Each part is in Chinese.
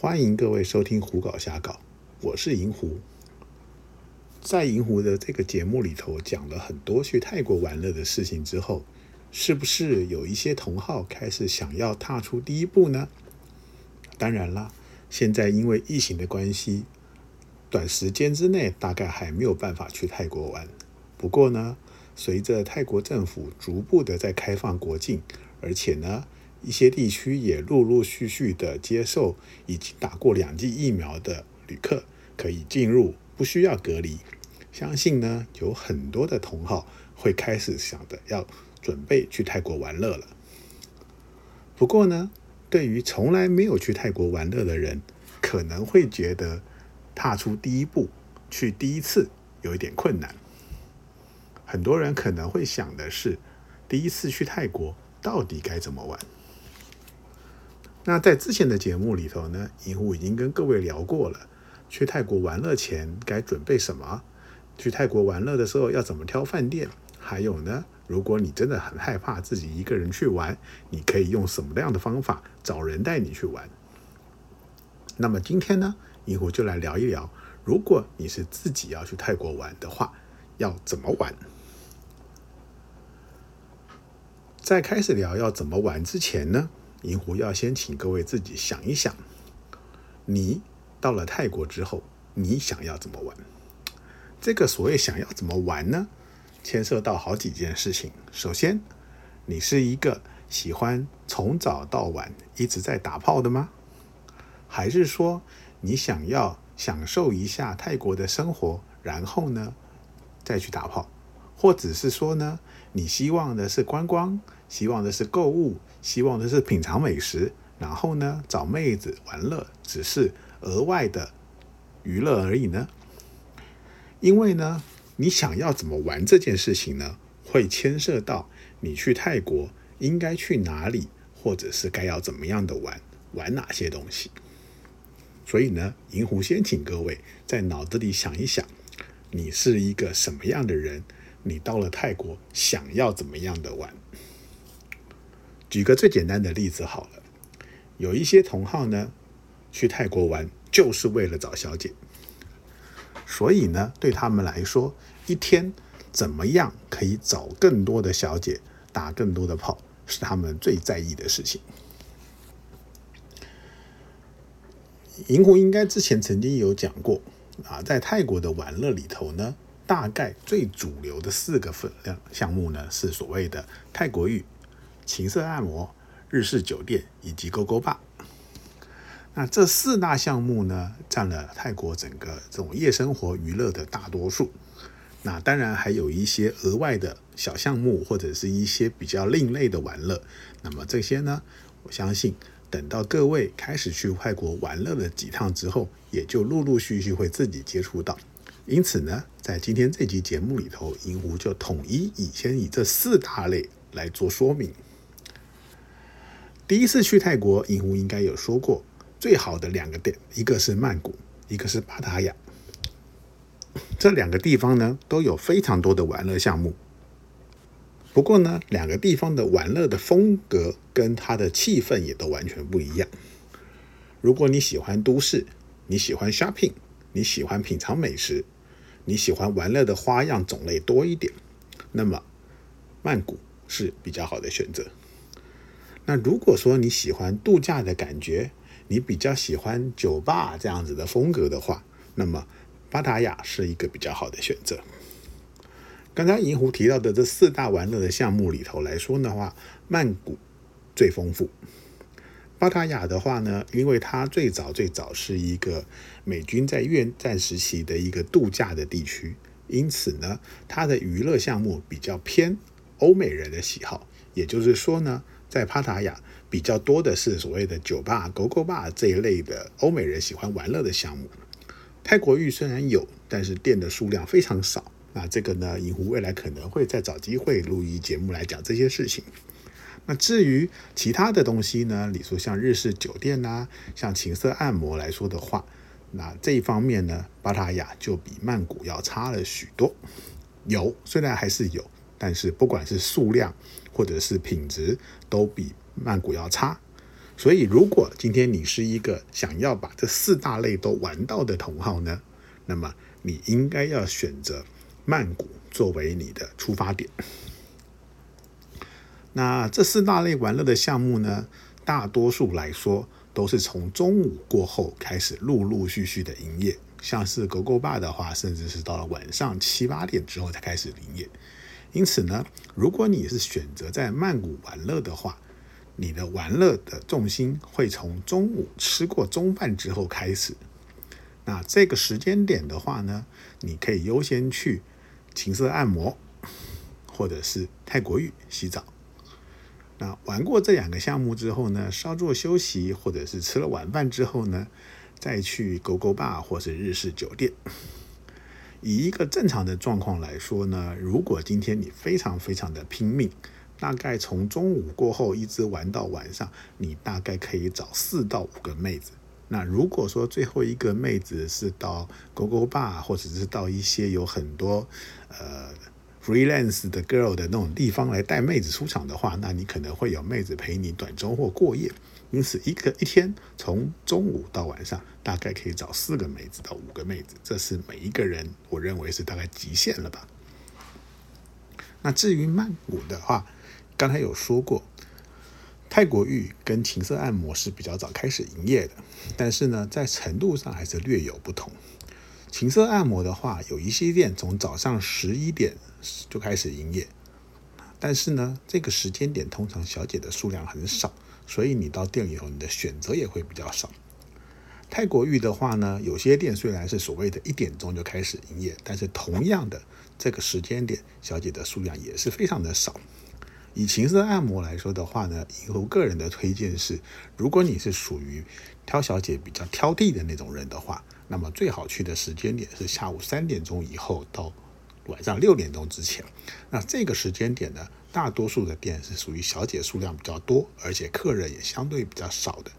欢迎各位收听《胡搞瞎搞》，我是银狐。在银狐的这个节目里头讲了很多去泰国玩乐的事情之后，是不是有一些同好开始想要踏出第一步呢？当然啦，现在因为疫情的关系，短时间之内大概还没有办法去泰国玩。不过呢，随着泰国政府逐步的在开放国境，而且呢，一些地区也陆陆续续的接受已经打过两剂疫苗的旅客可以进入，不需要隔离。相信呢，有很多的同好会开始想着要准备去泰国玩乐了。不过呢，对于从来没有去泰国玩乐的人，可能会觉得踏出第一步去第一次有一点困难。很多人可能会想的是，第一次去泰国到底该怎么玩？那在之前的节目里头呢，银狐已经跟各位聊过了，去泰国玩乐前该准备什么？去泰国玩乐的时候要怎么挑饭店？还有呢，如果你真的很害怕自己一个人去玩，你可以用什么样的方法找人带你去玩？那么今天呢，银狐就来聊一聊，如果你是自己要去泰国玩的话，要怎么玩？在开始聊要怎么玩之前呢，银狐要先请各位自己想一想，你到了泰国之后，你想要怎么玩？这个所谓想要怎么玩呢？牵涉到好几件事情。首先，你是一个喜欢从早到晚一直在打炮的吗？还是说你想要享受一下泰国的生活，然后呢再去打炮？或者是说呢，你希望的是观光，希望的是购物，希望的是品尝美食，然后呢找妹子玩乐，只是额外的娱乐而已呢？因为呢，你想要怎么玩这件事情呢，会牵涉到你去泰国应该去哪里，或者是该要怎么样的玩，玩哪些东西。所以呢，银狐先请各位在脑子里想一想，你是一个什么样的人？你到了泰国想要怎么样的玩？举个最简单的例子好了，有一些同好呢，去泰国玩就是为了找小姐。所以呢，对他们来说，一天怎么样可以找更多的小姐，打更多的炮，是他们最在意的事情。银狐应该之前曾经有讲过啊，在泰国的玩乐里头呢，大概最主流的四个分量项目呢，是所谓的泰国浴、情色按摩、日式酒店以及勾勾吧。那这四大项目呢，占了泰国整个这种夜生活娱乐的大多数。那当然还有一些额外的小项目，或者是一些比较另类的玩乐。那么这些呢，我相信等到各位开始去泰国玩乐了几趟之后，也就陆陆续续会自己接触到。因此呢，在今天这集节目里头，银狐就统一以先以这四大类来做说明。第一次去泰国，银狐应该有说过。最好的两个点，一个是曼谷，一个是巴达雅。这两个地方呢，都有非常多的玩乐项目。不过呢，两个地方的玩乐的风格跟它的气氛也都完全不一样。如果你喜欢都市，你喜欢 shopping，你喜欢品尝美食，你喜欢玩乐的花样种类多一点，那么曼谷是比较好的选择。那如果说你喜欢度假的感觉，你比较喜欢酒吧这样子的风格的话，那么巴达雅是一个比较好的选择。刚才银狐提到的这四大玩乐的项目里头来说的话，曼谷最丰富。巴塔雅的话呢，因为它最早最早是一个美军在越战时期的一个度假的地区，因此呢，它的娱乐项目比较偏欧美人的喜好。也就是说呢，在巴塔雅。比较多的是所谓的酒吧、狗狗吧这一类的欧美人喜欢玩乐的项目。泰国浴虽然有，但是店的数量非常少。那这个呢，银狐未来可能会再找机会录一节目来讲这些事情。那至于其他的东西呢，你说像日式酒店呐，像情色按摩来说的话，那这一方面呢，巴塔雅就比曼谷要差了许多。有，虽然还是有，但是不管是数量或者是品质，都比。曼谷要差，所以，如果今天你是一个想要把这四大类都玩到的同好呢，那么你应该要选择曼谷作为你的出发点。那这四大类玩乐的项目呢，大多数来说都是从中午过后开始陆陆续续的营业。像是狗狗吧的话，甚至是到了晚上七八点之后才开始营业。因此呢，如果你是选择在曼谷玩乐的话，你的玩乐的重心会从中午吃过中饭之后开始。那这个时间点的话呢，你可以优先去情色按摩，或者是泰国浴洗澡。那玩过这两个项目之后呢，稍作休息，或者是吃了晚饭之后呢，再去狗狗吧或是日式酒店。以一个正常的状况来说呢，如果今天你非常非常的拼命，大概从中午过后一直玩到晚上，你大概可以找四到五个妹子。那如果说最后一个妹子是到狗狗吧，或者是到一些有很多呃。Freelance 的 girl 的那种地方来带妹子出场的话，那你可能会有妹子陪你短周或过夜。因此，一个一天从中午到晚上，大概可以找四个妹子到五个妹子，这是每一个人我认为是大概极限了吧。那至于曼谷的话，刚才有说过，泰国浴跟情色按摩是比较早开始营业的，但是呢，在程度上还是略有不同。情色按摩的话，有一些店从早上十一点就开始营业，但是呢，这个时间点通常小姐的数量很少，所以你到店里头，你的选择也会比较少。泰国浴的话呢，有些店虽然是所谓的一点钟就开始营业，但是同样的这个时间点，小姐的数量也是非常的少。以情色按摩来说的话呢，以我个人的推荐是，如果你是属于挑小姐比较挑剔的那种人的话。那么最好去的时间点是下午三点钟以后到晚上六点钟之前。那这个时间点呢，大多数的店是属于小姐数量比较多，而且客人也相对比较少的。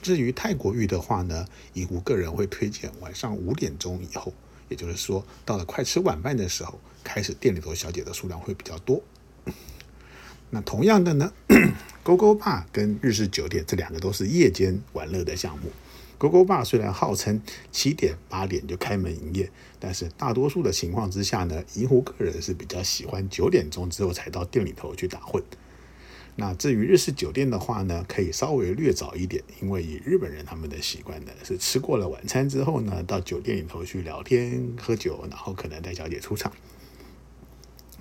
至于泰国浴的话呢，以我个人会推荐晚上五点钟以后，也就是说到了快吃晚饭的时候，开始店里头小姐的数量会比较多。那同样的呢，勾勾坝跟日式酒店这两个都是夜间玩乐的项目。勾勾坝虽然号称七点八点就开门营业，但是大多数的情况之下呢，银湖个人是比较喜欢九点钟之后才到店里头去打混。那至于日式酒店的话呢，可以稍微略早一点，因为以日本人他们的习惯呢，是吃过了晚餐之后呢，到酒店里头去聊天喝酒，然后可能带小姐出场。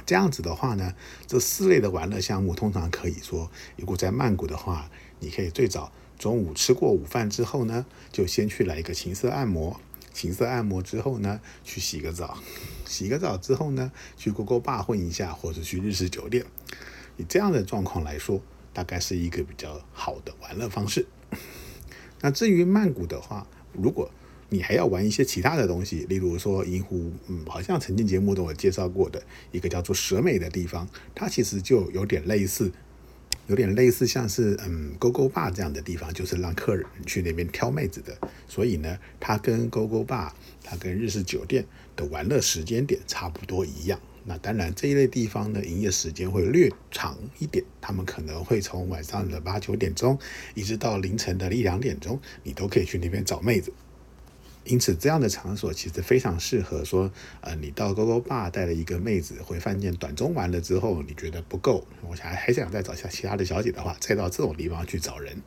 这样子的话呢，这四类的玩乐项目通常可以说，如果在曼谷的话，你可以最早。中午吃过午饭之后呢，就先去来一个情色按摩。情色按摩之后呢，去洗个澡。洗个澡之后呢，去勾勾坝混一下，或者去日式酒店。以这样的状况来说，大概是一个比较好的玩乐方式。那至于曼谷的话，如果你还要玩一些其他的东西，例如说银湖，嗯，好像曾经节目中有介绍过的一个叫做蛇美的地方，它其实就有点类似。有点类似像是嗯勾勾坝这样的地方，就是让客人去那边挑妹子的。所以呢，它跟勾勾坝、它跟日式酒店的玩乐时间点差不多一样。那当然这一类地方呢，营业时间会略长一点，他们可能会从晚上的八九点钟，一直到凌晨的一两点钟，你都可以去那边找妹子。因此，这样的场所其实非常适合说，呃，你到勾勾坝带了一个妹子回饭店短中玩了之后，你觉得不够，我想还想再找下其他的小姐的话，再到这种地方去找人。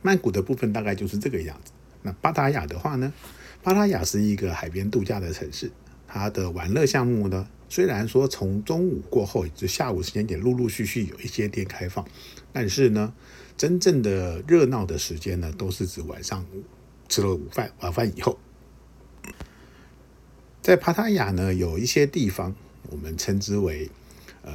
曼谷的部分大概就是这个样子。那巴达雅的话呢，巴达雅是一个海边度假的城市，它的玩乐项目呢，虽然说从中午过后就下午时间点陆陆续续有一些店开放，但是呢，真正的热闹的时间呢，都是指晚上。吃了午饭，晚饭以后，在帕塔亚呢，有一些地方我们称之为呃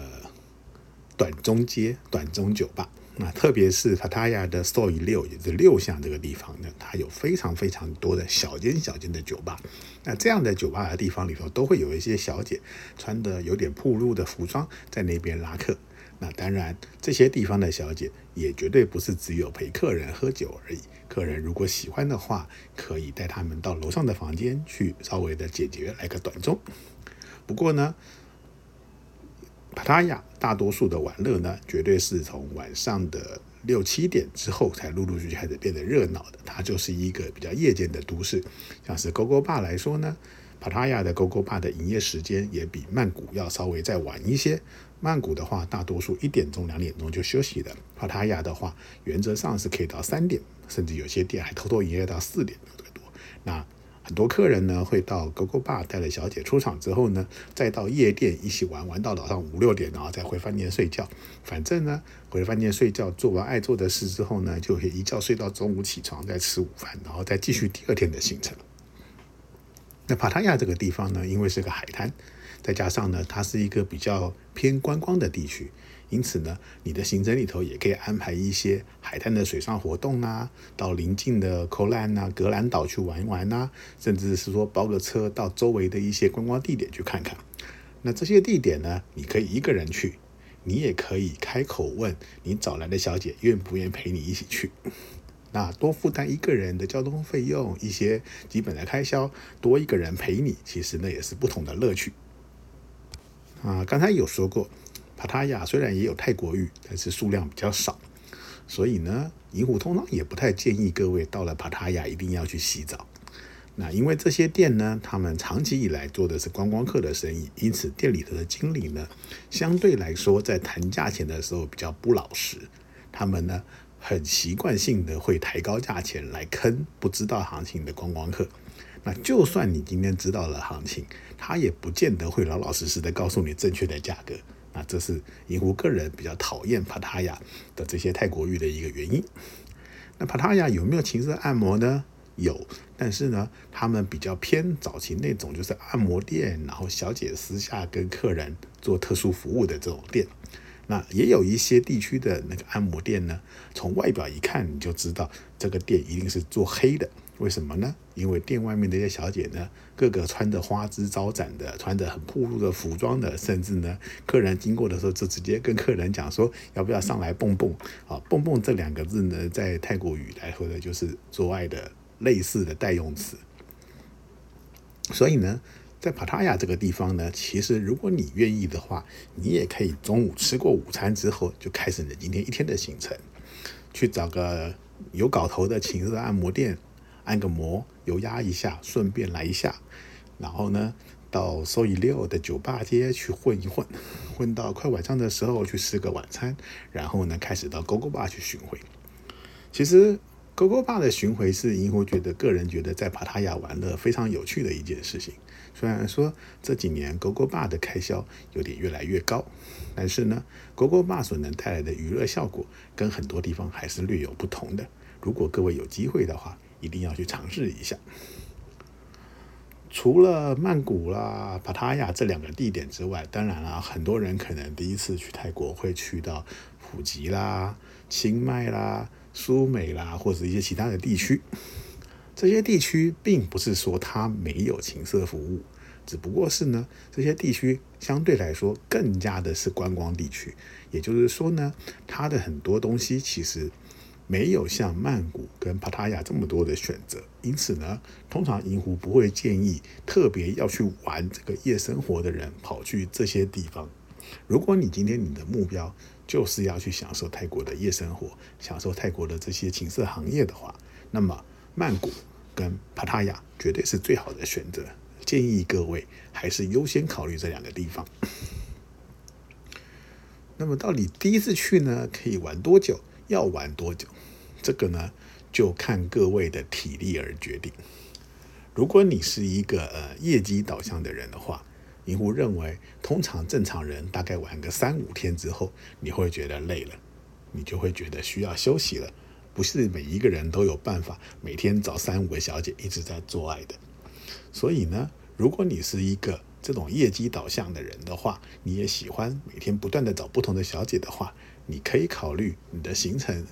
短中街、短中酒吧。那特别是帕塔亚的 Soy 六，也是六巷这个地方呢，它有非常非常多的小间小间的酒吧。那这样的酒吧的地方里头，都会有一些小姐穿的有点暴露的服装在那边拉客。那当然，这些地方的小姐也绝对不是只有陪客人喝酒而已。客人如果喜欢的话，可以带他们到楼上的房间去稍微的解决来个短中。不过呢，帕塔亚大多数的玩乐呢，绝对是从晚上的六七点之后才陆陆续续开始变得热闹的。它就是一个比较夜间的都市。像是 GoGo Bar 来说呢，帕塔亚的 GoGo Bar 的营业时间也比曼谷要稍微再晚一些。曼谷的话，大多数一点钟、两点钟就休息的；帕塔亚的话，原则上是可以到三点，甚至有些店还偷偷营业到四点多。那很多客人呢会到 GoGo Bar 带了小姐出场之后呢，再到夜店一起玩，玩到早上五六点，然后再回饭店睡觉。反正呢，回饭店睡觉，做完爱做的事之后呢，就可以一觉睡到中午起床，再吃午饭，然后再继续第二天的行程。那帕塔亚这个地方呢，因为是个海滩，再加上呢，它是一个比较偏观光的地区。因此呢，你的行程里头也可以安排一些海滩的水上活动啊，到邻近的 k o l a n 啊、格兰岛去玩一玩啊，甚至是说包个车到周围的一些观光地点去看看。那这些地点呢，你可以一个人去，你也可以开口问你找来的小姐愿不愿意陪你一起去。那多负担一个人的交通费用，一些基本的开销，多一个人陪你，其实呢也是不同的乐趣。啊，刚才有说过。帕塔亚虽然也有泰国浴，但是数量比较少，所以呢，银虎通常也不太建议各位到了帕塔亚一定要去洗澡。那因为这些店呢，他们长期以来做的是观光客的生意，因此店里头的经理呢，相对来说在谈价钱的时候比较不老实。他们呢，很习惯性的会抬高价钱来坑不知道行情的观光客。那就算你今天知道了行情，他也不见得会老老实实的告诉你正确的价格。那这是银湖个人比较讨厌帕塔亚的这些泰国浴的一个原因。那帕塔亚有没有情色按摩呢？有，但是呢，他们比较偏早期那种，就是按摩店，然后小姐私下跟客人做特殊服务的这种店。那也有一些地区的那个按摩店呢，从外表一看你就知道这个店一定是做黑的。为什么呢？因为店外面的一些小姐呢，个个穿着花枝招展的，穿着很暴露的服装的，甚至呢，客人经过的时候就直接跟客人讲说，要不要上来蹦蹦？啊，蹦蹦这两个字呢，在泰国语来说的就是做爱的类似的代用词。所以呢，在帕塔亚这个地方呢，其实如果你愿意的话，你也可以中午吃过午餐之后，就开始你今天一天的行程，去找个有搞头的情色按摩店。按个摩，油压一下，顺便来一下，然后呢，到收益六的酒吧街去混一混，混到快晚上的时候去吃个晚餐，然后呢，开始到 GoGo Bar 去巡回。其实 GoGo Bar 的巡回是银狐觉得个人觉得在帕塔亚玩乐非常有趣的一件事情。虽然说这几年 GoGo Bar 的开销有点越来越高，但是呢，GoGo Bar 所能带来的娱乐效果跟很多地方还是略有不同的。如果各位有机会的话，一定要去尝试一下。除了曼谷啦、帕塔亚这两个地点之外，当然了，很多人可能第一次去泰国会去到普吉啦、清迈啦、苏美啦，或者一些其他的地区。这些地区并不是说它没有情色服务，只不过是呢，这些地区相对来说更加的是观光地区。也就是说呢，它的很多东西其实。没有像曼谷跟帕塔亚这么多的选择，因此呢，通常银湖不会建议特别要去玩这个夜生活的人跑去这些地方。如果你今天你的目标就是要去享受泰国的夜生活，享受泰国的这些情色行业的话，那么曼谷跟帕塔亚绝对是最好的选择。建议各位还是优先考虑这两个地方。那么到底第一次去呢，可以玩多久？要玩多久？这个呢，就看各位的体力而决定。如果你是一个呃业绩导向的人的话，你会认为，通常正常人大概玩个三五天之后，你会觉得累了，你就会觉得需要休息了。不是每一个人都有办法每天找三五个小姐一直在做爱的。所以呢，如果你是一个这种业绩导向的人的话，你也喜欢每天不断的找不同的小姐的话，你可以考虑你的行程。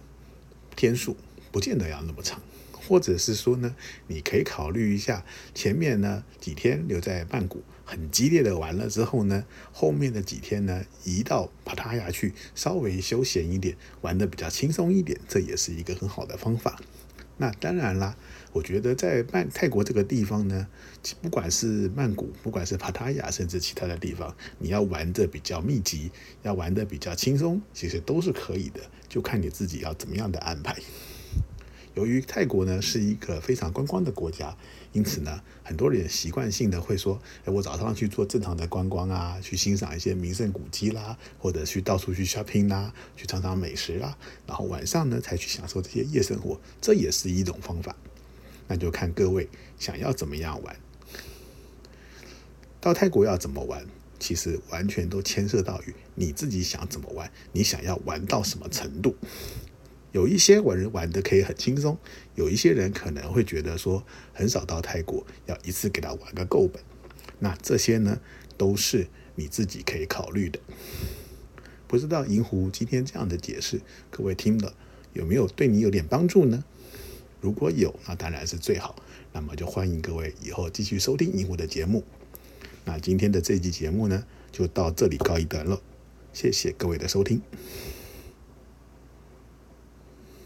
天数不见得要那么长，或者是说呢，你可以考虑一下前面呢几天留在曼谷很激烈的玩了之后呢，后面的几天呢移到帕塔亚去稍微休闲一点，玩的比较轻松一点，这也是一个很好的方法。那当然啦，我觉得在曼泰国这个地方呢，不管是曼谷，不管是帕塔亚，甚至其他的地方，你要玩的比较密集，要玩的比较轻松，其实都是可以的，就看你自己要怎么样的安排。由于泰国呢是一个非常观光的国家，因此呢，很多人习惯性的会说：“哎，我早上去做正常的观光啊，去欣赏一些名胜古迹啦，或者去到处去 shopping 啦，去尝尝美食啦，然后晚上呢才去享受这些夜生活，这也是一种方法。那就看各位想要怎么样玩。到泰国要怎么玩，其实完全都牵涉到于你自己想怎么玩，你想要玩到什么程度。”有一些人玩的可以很轻松，有一些人可能会觉得说很少到泰国，要一次给他玩个够本。那这些呢，都是你自己可以考虑的。不知道银狐今天这样的解释，各位听了有没有对你有点帮助呢？如果有，那当然是最好。那么就欢迎各位以后继续收听银狐的节目。那今天的这期节目呢，就到这里告一段落。谢谢各位的收听。